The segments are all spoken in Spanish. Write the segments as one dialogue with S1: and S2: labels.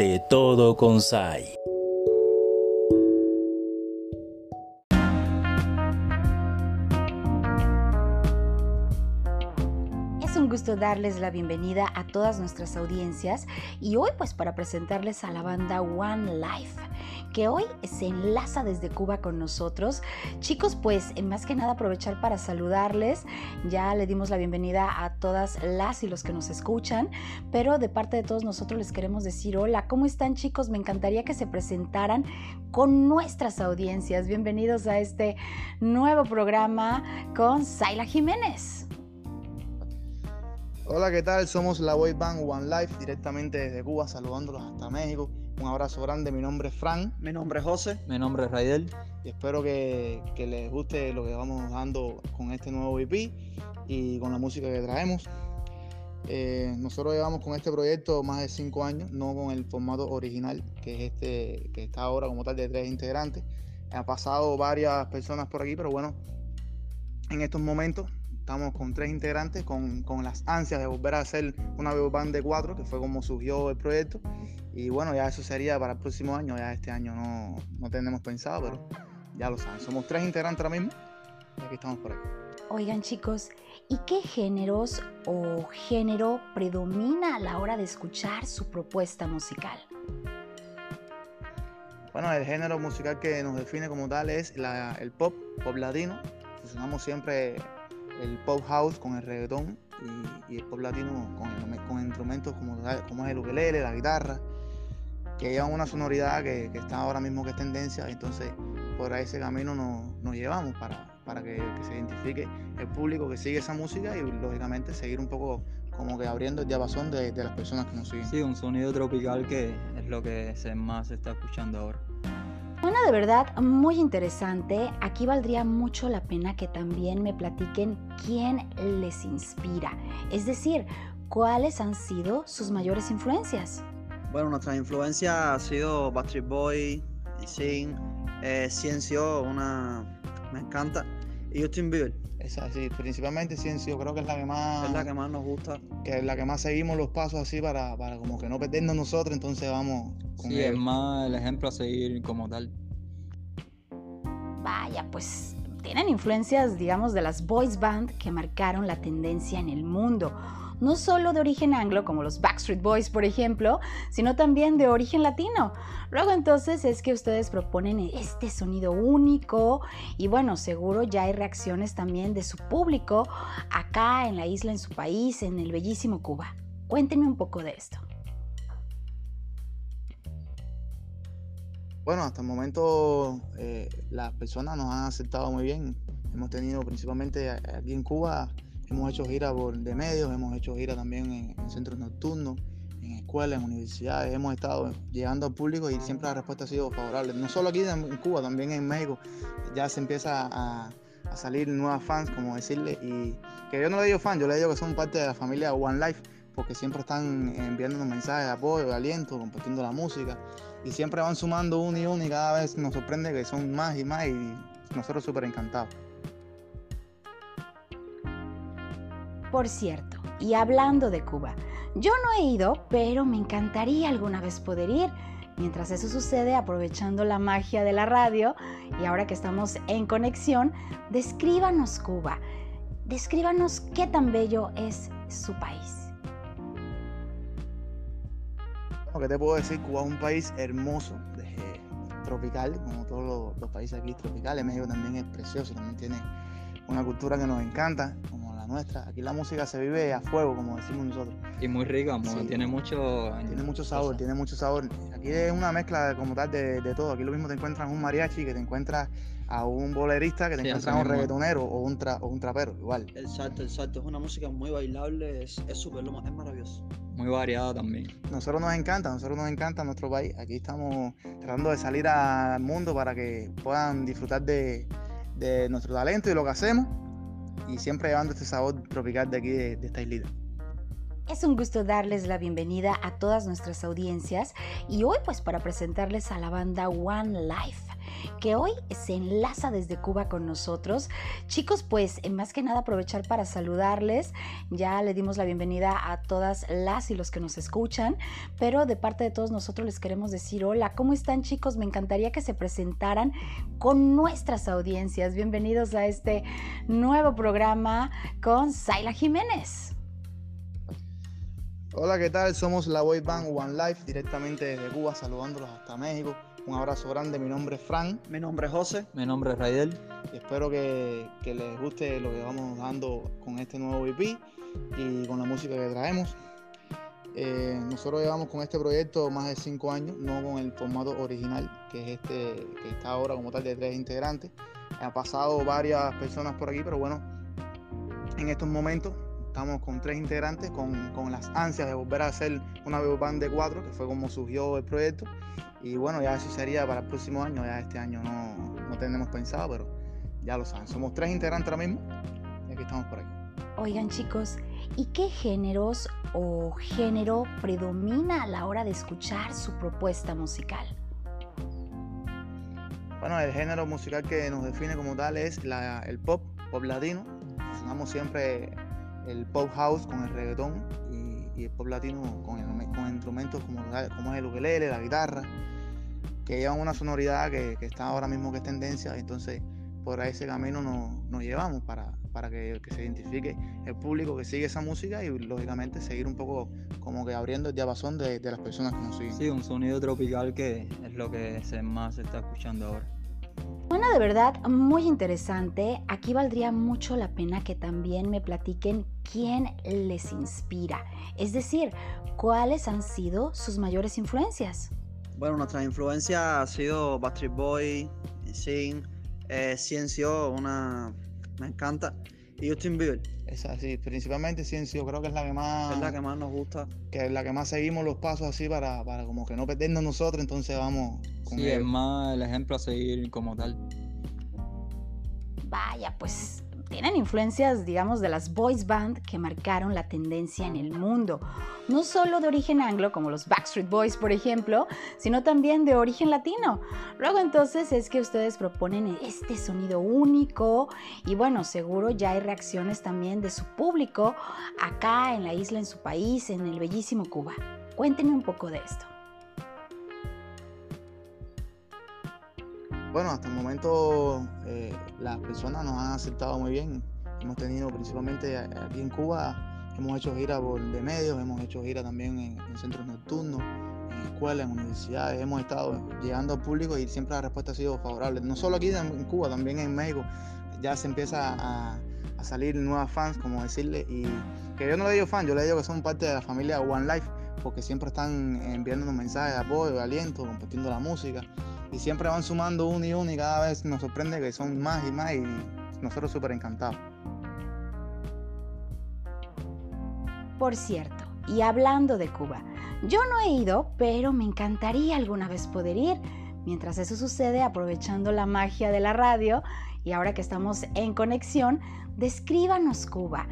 S1: De todo con Sai.
S2: gusto darles la bienvenida a todas nuestras audiencias y hoy pues para presentarles a la banda One Life que hoy se enlaza desde Cuba con nosotros. Chicos, pues más que nada aprovechar para saludarles. Ya le dimos la bienvenida a todas las y los que nos escuchan, pero de parte de todos nosotros les queremos decir hola, ¿cómo están chicos? Me encantaría que se presentaran con nuestras audiencias. Bienvenidos a este nuevo programa con Saila Jiménez.
S3: Hola, ¿qué tal? Somos la boy band One Life, directamente desde Cuba, saludándolos hasta México. Un abrazo grande, mi nombre es Fran.
S4: Mi nombre es José.
S5: Mi nombre es Raidel.
S3: Y espero que, les guste lo que vamos dando con este nuevo EP y con la música que traemos. Eh, nosotros llevamos con este proyecto más de cinco años, no con el formato original, que es este, que está ahora como tal de tres integrantes. Ha pasado varias personas por aquí, pero bueno, en estos momentos Estamos con tres integrantes, con, las ansias de volver a hacer una band de cuatro, que fue como surgió el proyecto. Y bueno, ya eso sería para el próximo año. Ya este año no, no tenemos pensado, pero ya lo saben. Somos tres integrantes ahora mismo y aquí estamos por ahí.
S2: Oigan chicos, ¿y qué géneros o género predomina a la hora de escuchar su propuesta musical?
S3: Bueno, el género musical que nos define como tal es el pop, pop latino. Sonamos siempre el pop house con el reggaetón y, el pop latino con, instrumentos como, como el ukelele, la guitarra, que llevan una sonoridad que, está ahora mismo que es tendencia, entonces por ese camino nos, llevamos para, para que, se identifique el público que sigue esa música y lógicamente seguir un poco como que abriendo el diapasón de, de las personas que nos siguen.
S5: Sí, un sonido tropical que es lo que más se está escuchando ahora.
S2: Una de verdad muy interesante. Aquí valdría mucho la pena que también me platiquen quién les inspira. Es decir, cuáles han sido sus mayores influencias.
S4: Bueno, nuestra influencia ha sido Backstreet Boy, Sing, eh, Ciencio, una me encanta, y Justin Bieber.
S3: Es así, principalmente Ciencio, creo que es la que más...
S4: Es la que más nos gusta.
S3: Que es la que más seguimos los pasos así para, para como que no perdernos nosotros, entonces vamos
S5: con Sí, es más el ejemplo a seguir como tal.
S2: Vaya, pues tienen influencias, digamos, de las boys band que marcaron la tendencia en el mundo no solo de origen anglo, como los Backstreet Boys, por ejemplo, sino también de origen latino. Luego entonces es que ustedes proponen este sonido único y bueno, seguro ya hay reacciones también de su público acá en la isla, en su país, en el bellísimo Cuba. Cuéntenme un poco de esto.
S3: Bueno, hasta el momento eh, las personas nos han aceptado muy bien. Hemos tenido principalmente aquí en Cuba Hemos hecho giras de medios, hemos hecho giras también en, centros nocturnos, en escuelas, en universidades. Hemos estado llegando al público y siempre la respuesta ha sido favorable. No solo aquí en Cuba, también en México. Ya se empieza a, salir nuevas fans, como decirle. Y que yo no le digo fan, yo le digo que son parte de la familia One Life, porque siempre están enviándonos mensajes de apoyo, de aliento, compartiendo la música. Y siempre van sumando uno y uno y cada vez nos sorprende que son más y más y nosotros súper encantados.
S2: Por cierto, y hablando de Cuba, yo no he ido, pero me encantaría alguna vez poder ir. Mientras eso sucede, aprovechando la magia de la radio y ahora que estamos en conexión, descríbanos Cuba. Descríbanos qué tan bello es su país.
S3: ¿Qué te puedo decir? Cuba es un país hermoso, tropical, como todos los, los, países aquí tropicales. México también es precioso, también tiene una cultura que nos encanta, nuestra. Aquí la música se vive a fuego, como decimos nosotros.
S5: Y muy rica, tiene mucho...
S3: Tiene mucho sabor, tiene mucho sabor. Aquí es una mezcla como tal de, todo. Aquí lo mismo te encuentras un mariachi, que te encuentras a un bolerista, que te encuentras a un reggaetonero o un, o un trapero, igual.
S4: Exacto, exacto. Es una música muy bailable, es súper, es maravilloso.
S5: Muy variada también.
S3: Nosotros nos encanta, nosotros nos encanta nuestro país. Aquí estamos tratando de salir al mundo para que puedan disfrutar de, de nuestro talento y lo que hacemos y siempre llevando este sabor tropical de aquí, de, esta islita.
S2: Es un gusto darles la bienvenida a todas nuestras audiencias y hoy pues para presentarles a la banda One Life que hoy se enlaza desde Cuba con nosotros. Chicos, pues más que nada aprovechar para saludarles. Ya le dimos la bienvenida a todas las y los que nos escuchan, pero de parte de todos nosotros les queremos decir hola, ¿cómo están chicos? Me encantaría que se presentaran con nuestras audiencias. Bienvenidos a este nuevo programa con Zaila Jiménez.
S3: Hola, ¿qué tal? Somos la boy band One Life, directamente desde Cuba, saludándolos hasta México. Un abrazo grande, mi nombre es Frank
S4: Mi nombre es José.
S5: Mi nombre es Raidel.
S3: y espero que, que les guste lo que vamos dando con este nuevo EP y con la música que traemos. Eh, nosotros llevamos con este proyecto más de cinco años, no con el formato original, que es este que está ahora como tal de tres integrantes. Han pasado varias personas por aquí, pero bueno, en estos momentos estamos con tres integrantes, con, con las ansias de volver a hacer una band de cuatro, que fue como surgió el proyecto. Y bueno, ya eso sería para el próximo año, ya este año no, no tenemos pensado, pero ya lo saben. Somos tres integrantes ahora mismo y aquí estamos por aquí.
S2: Oigan chicos, ¿y qué géneros o género predomina a la hora de escuchar su propuesta musical?
S3: Bueno, el género musical que nos define como tal es la- el pop, pop latino. Sonamos siempre el pop house con el reggaetón y, el pop latino con, el- con instrumentos como, como es el ukelele, la guitarra, que llevan una sonoridad que, que está ahora mismo que es tendencia. Entonces, por ese camino nos, nos llevamos para, para que, que se identifique el público que sigue esa música y lógicamente seguir un poco como que abriendo el diapasón de, de las personas que nos siguen.
S5: Sí, un sonido tropical que es lo que se más se está escuchando ahora.
S2: De verdad muy interesante. Aquí valdría mucho la pena que también me platiquen quién les inspira. Es decir, cuáles han sido sus mayores influencias.
S4: Bueno, nuestra influencia ha sido Backstreet Boy, Sing, eh, Ciencio, una me encanta, y Justin Bieber,
S3: Es así, principalmente Ciencio, creo que es la que más,
S4: es la que más nos gusta.
S3: que es la que más seguimos los pasos así para, para como que no perdernos nosotros, entonces vamos con
S5: Sí, es
S3: ellos.
S5: más el ejemplo a seguir como tal.
S2: Vaya, pues tienen influencias, digamos, de las boys band que marcaron la tendencia en el mundo. No solo de origen anglo, como los Backstreet Boys, por ejemplo, sino también de origen latino. Luego entonces es que ustedes proponen este sonido único y bueno, seguro ya hay reacciones también de su público acá en la isla, en su país, en el bellísimo Cuba. Cuéntenme un poco de esto.
S3: Bueno, hasta el momento eh, las personas nos han aceptado muy bien. Hemos tenido principalmente aquí en Cuba, hemos hecho gira por de medios, hemos hecho gira también en, en centros nocturnos, en escuelas, en universidades, hemos estado llegando al público y siempre la respuesta ha sido favorable. No solo aquí en Cuba, también en México ya se empieza a, a salir nuevas fans, como decirle, y que yo no le digo fan, yo le digo que son parte de la familia One Life, porque siempre están enviándonos mensajes de apoyo, de aliento, compartiendo la música y siempre van sumando uno y uno y cada vez nos sorprende que son más y más y nosotros súper encantados.
S2: Por cierto, y hablando de Cuba, yo no he ido, pero me encantaría alguna vez poder ir. Mientras eso sucede, aprovechando la magia de la radio y ahora que estamos en conexión, descríbanos Cuba.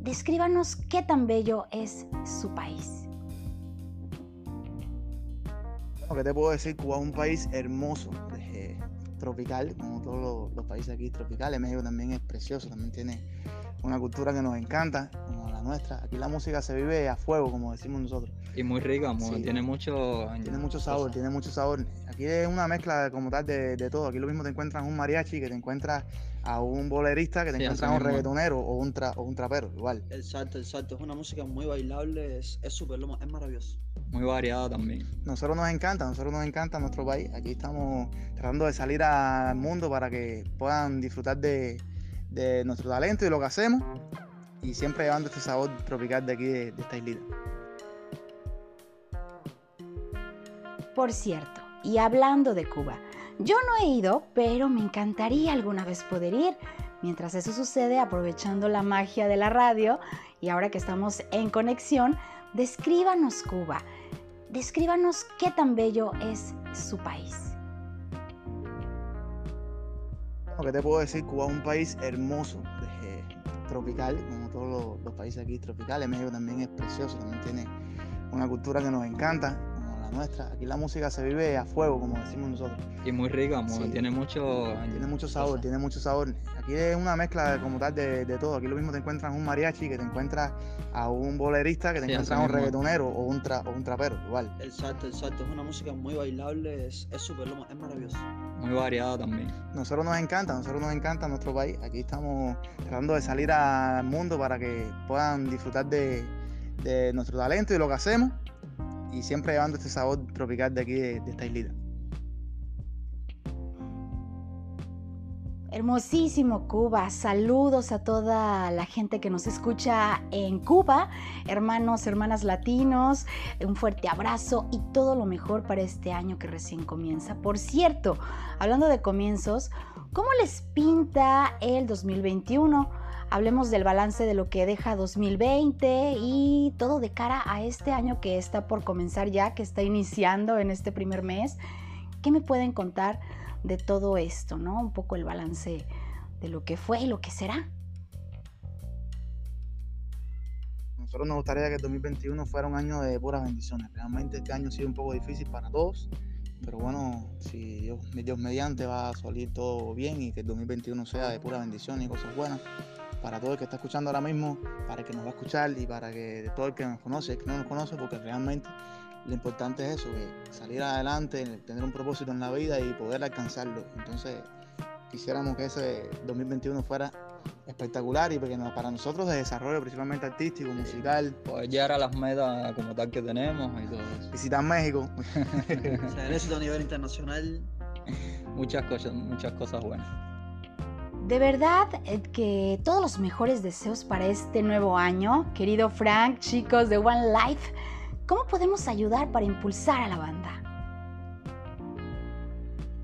S2: Descríbanos qué tan bello es su país.
S3: Lo que te puedo decir, Cuba es un país hermoso, eh, tropical, como todos los, los países aquí tropicales. México también es precioso, también tiene una cultura que nos encanta, como la nuestra. Aquí la música se vive a fuego, como decimos nosotros.
S5: Y muy rica,
S3: Sí.
S5: tiene mucho...
S3: Tiene mucho sabor, tiene mucho sabor. Aquí es una mezcla como tal de, de todo. Aquí lo mismo te encuentras un mariachi, que te encuentras a un bolerista, que te
S5: Sí,
S3: encuentras a un reggaetonero o un, tra- o un trapero, igual.
S4: El salto, el salto, es una música muy bailable, es es súper, lo- es maravilloso.
S5: Muy variada también.
S3: Nosotros nos encanta, nosotros nos encanta nuestro país. Aquí estamos tratando de salir al mundo para que puedan disfrutar de, de nuestro talento y lo que hacemos. Y siempre llevando este sabor tropical de aquí, de, de esta islita.
S2: Por cierto, y hablando de Cuba, yo no he ido, pero me encantaría alguna vez poder ir. Mientras eso sucede, aprovechando la magia de la radio y ahora que estamos en conexión, descríbanos Cuba. Descríbanos qué tan bello es su país.
S3: Que te puedo decir, Cuba es un país hermoso, tropical, como todos los, los países aquí tropicales. México también es precioso, también tiene una cultura que nos encanta, la nuestra. Aquí la música se vive a fuego, como decimos nosotros.
S5: Y muy rica,
S3: Sí.
S5: tiene mucho...
S3: Tiene mucho sabor, tiene mucho sabor. Aquí es una mezcla como tal de, de todo. Aquí lo mismo te encuentras un mariachi, que te encuentras a un bolerista, que te
S5: Sí,
S3: encuentras a un
S5: mismo.
S3: reggaetonero o un, tra- o un trapero, igual.
S4: Exacto, exacto. Es una música muy bailable, es es súper, lo- es maravilloso.
S5: Muy variada también.
S3: Nosotros nos encanta, nosotros nos encanta nuestro país. Aquí estamos tratando de salir al mundo para que puedan disfrutar de, de nuestro talento y lo que hacemos. Y siempre llevando este sabor tropical de aquí, de, de esta islita.
S2: Hermosísimo Cuba, saludos a toda la gente que nos escucha en Cuba, hermanos, hermanas latinos, un fuerte abrazo y todo lo mejor para este año que recién comienza. Por cierto, hablando de comienzos, ¿cómo les pinta el 2021? Hablemos del balance de lo que deja 2020 y todo de cara a este año que está por comenzar ya, que está iniciando en este primer mes. ¿Qué me pueden contar de todo esto, no? Un poco el balance de lo que fue y lo que será.
S3: Nosotros nos gustaría que el 2021 fuera un año de puras bendiciones. Realmente este año ha sido un poco difícil para todos, pero bueno, si Dios, Dios mediante va a salir todo bien y que el 2021 sea de pura bendición y cosas buenas para todo el que está escuchando ahora mismo, para el que nos va a escuchar y para que todo el que nos conoce, el que no nos conoce, porque realmente lo importante es eso, que salir adelante, tener un propósito en la vida y poder alcanzarlo. Entonces, quisiéramos que ese 2021 fuera espectacular y porque no- para nosotros de desarrollo principalmente artístico, musical,
S5: Poder llegar a las metas como tal que tenemos y todo eso.
S3: visitar México.
S4: O sea, el éxito a nivel internacional.
S5: Muchas cosas, muchas cosas buenas.
S2: De verdad eh, que todos los mejores deseos para este nuevo año, querido Frank, chicos de One Life. ¿Cómo podemos ayudar para impulsar a la banda?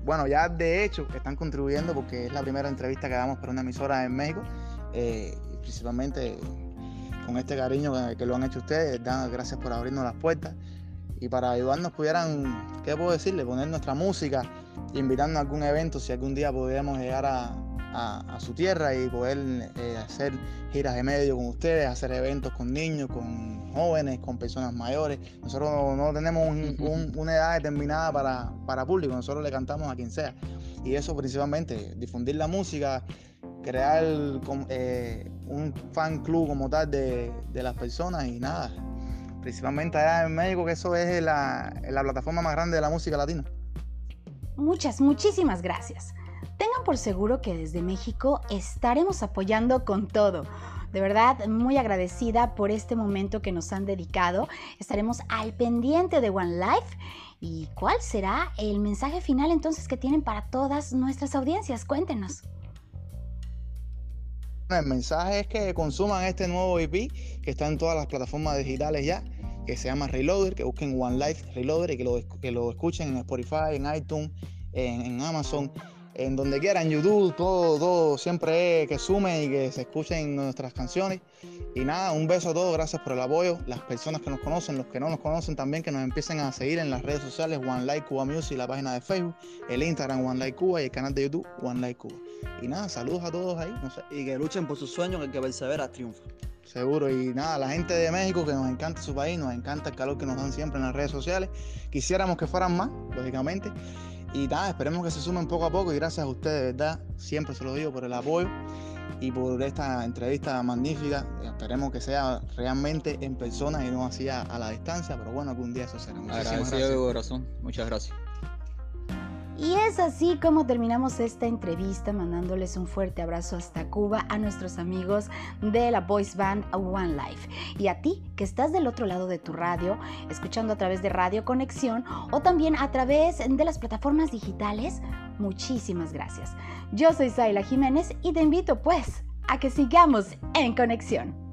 S3: Bueno, ya de hecho están contribuyendo porque es la primera entrevista que damos para una emisora en México, eh, principalmente con este cariño que lo han hecho ustedes, dan gracias por abrirnos las puertas y para ayudarnos pudieran, ¿qué puedo decirle? Poner nuestra música, invitarnos a algún evento si algún día pudiéramos llegar a, a- a su tierra y poder eh, hacer giras de medio con ustedes, hacer eventos con niños, con jóvenes, con personas mayores. Nosotros no, no tenemos un- un- una edad determinada para, para público, nosotros le cantamos a quien sea. Y eso principalmente, difundir la música, crear eh, un fan club como tal de, de las personas y nada. Principalmente allá en México, que eso es la, la plataforma más grande de la música latina.
S2: Muchas, muchísimas gracias. Tengan por seguro que desde México estaremos apoyando con todo. De verdad, muy agradecida por este momento que nos han dedicado. Estaremos al pendiente de One Life. ¿Y cuál será el mensaje final entonces que tienen para todas nuestras audiencias? Cuéntenos.
S3: El mensaje es que consuman este nuevo EP que está en todas las plataformas digitales ya, que se llama Reloader, que busquen One Life Reloader y que lo, escuchen en Spotify, en iTunes, en Amazon, en donde quieran, YouTube, todo, todo, siempre es que sumen y que se escuchen nuestras canciones. Y nada, un beso a todos, gracias por el apoyo, las personas que nos conocen, los que no nos conocen también, que nos empiecen a seguir en las redes sociales, One Life Cuba Music, la página de Facebook, el Instagram One Life Cuba y el canal de YouTube One Life Cuba. Y nada, saludos a todos ahí, no sé,
S4: Y que luchen por sus sueños, que el que persevera triunfa.
S3: Seguro, y nada, la gente de México que nos encanta su país, nos encanta el calor que nos dan siempre en las redes sociales. Quisiéramos que fueran más, lógicamente. Y nada, esperemos que se sumen poco a poco y gracias a ustedes, de verdad, siempre se lo digo por el apoyo y por esta entrevista magnífica. Esperemos que sea realmente en persona y no así a, a la distancia, pero bueno, algún día eso será. Muchísimas
S5: Agradecido de
S3: gracias.
S5: corazón. Muchas gracias.
S2: Y es así como terminamos esta entrevista mandándoles un fuerte abrazo hasta Cuba a nuestros amigos de la voice band One Life. Y a ti que estás del otro lado de tu radio, escuchando a través de Radio Conexión o también a través de las plataformas digitales, muchísimas gracias. Yo soy Zayla Jiménez y te invito pues a que sigamos en conexión.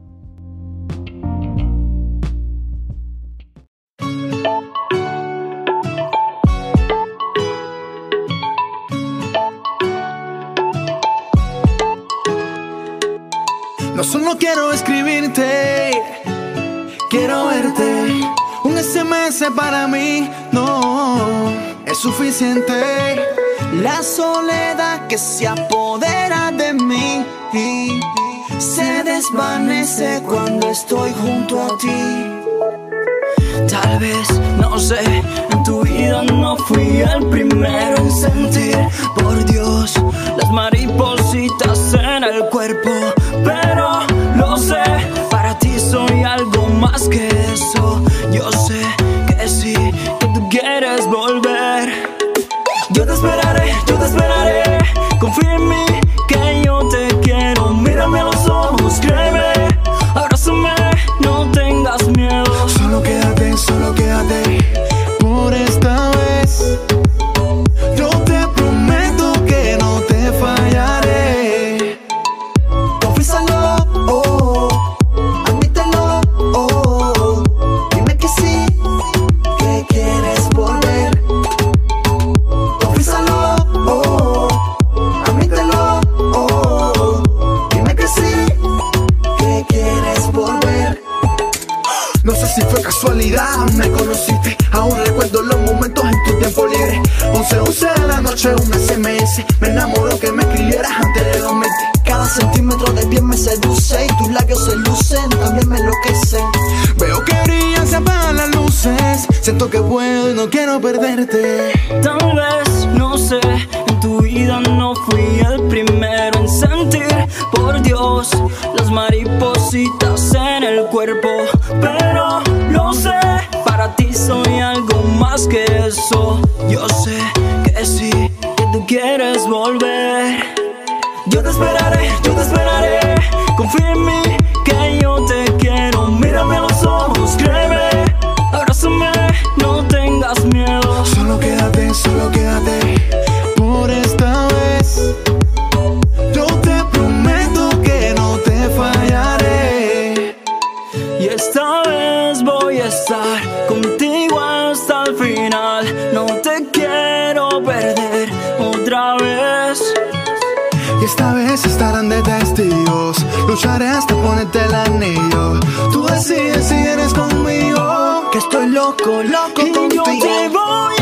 S6: No solo quiero escribirte, quiero verte. Un SMS para mí no es suficiente. La soledad que se apodera de mí se desvanece cuando estoy junto a ti. Tal vez, no sé, en tu vida no fui el primero en sentir, por Dios, las maripositas en el cuerpo. Pero lo sé, para ti soy algo más que eso. Yo sé que sí, que tú quieres volver. Yo te esperaré, yo te esperaré. Confía en mí,
S7: noche, un SMS. Me enamoró que me escribieras antes de dormirte.
S6: Cada centímetro de piel me seduce y tus labios se lucen, también me enloquecen.
S7: Veo que brillan, se apagan las luces. Siento que puedo y no quiero perderte.
S6: Volver. Yo te esperaré, yo te esperaré. Confía en mí, hasta
S7: ponerte el anillo. Tú decides si eres conmigo.
S6: Que estoy loco, loco y
S7: contigo.
S6: yo te voy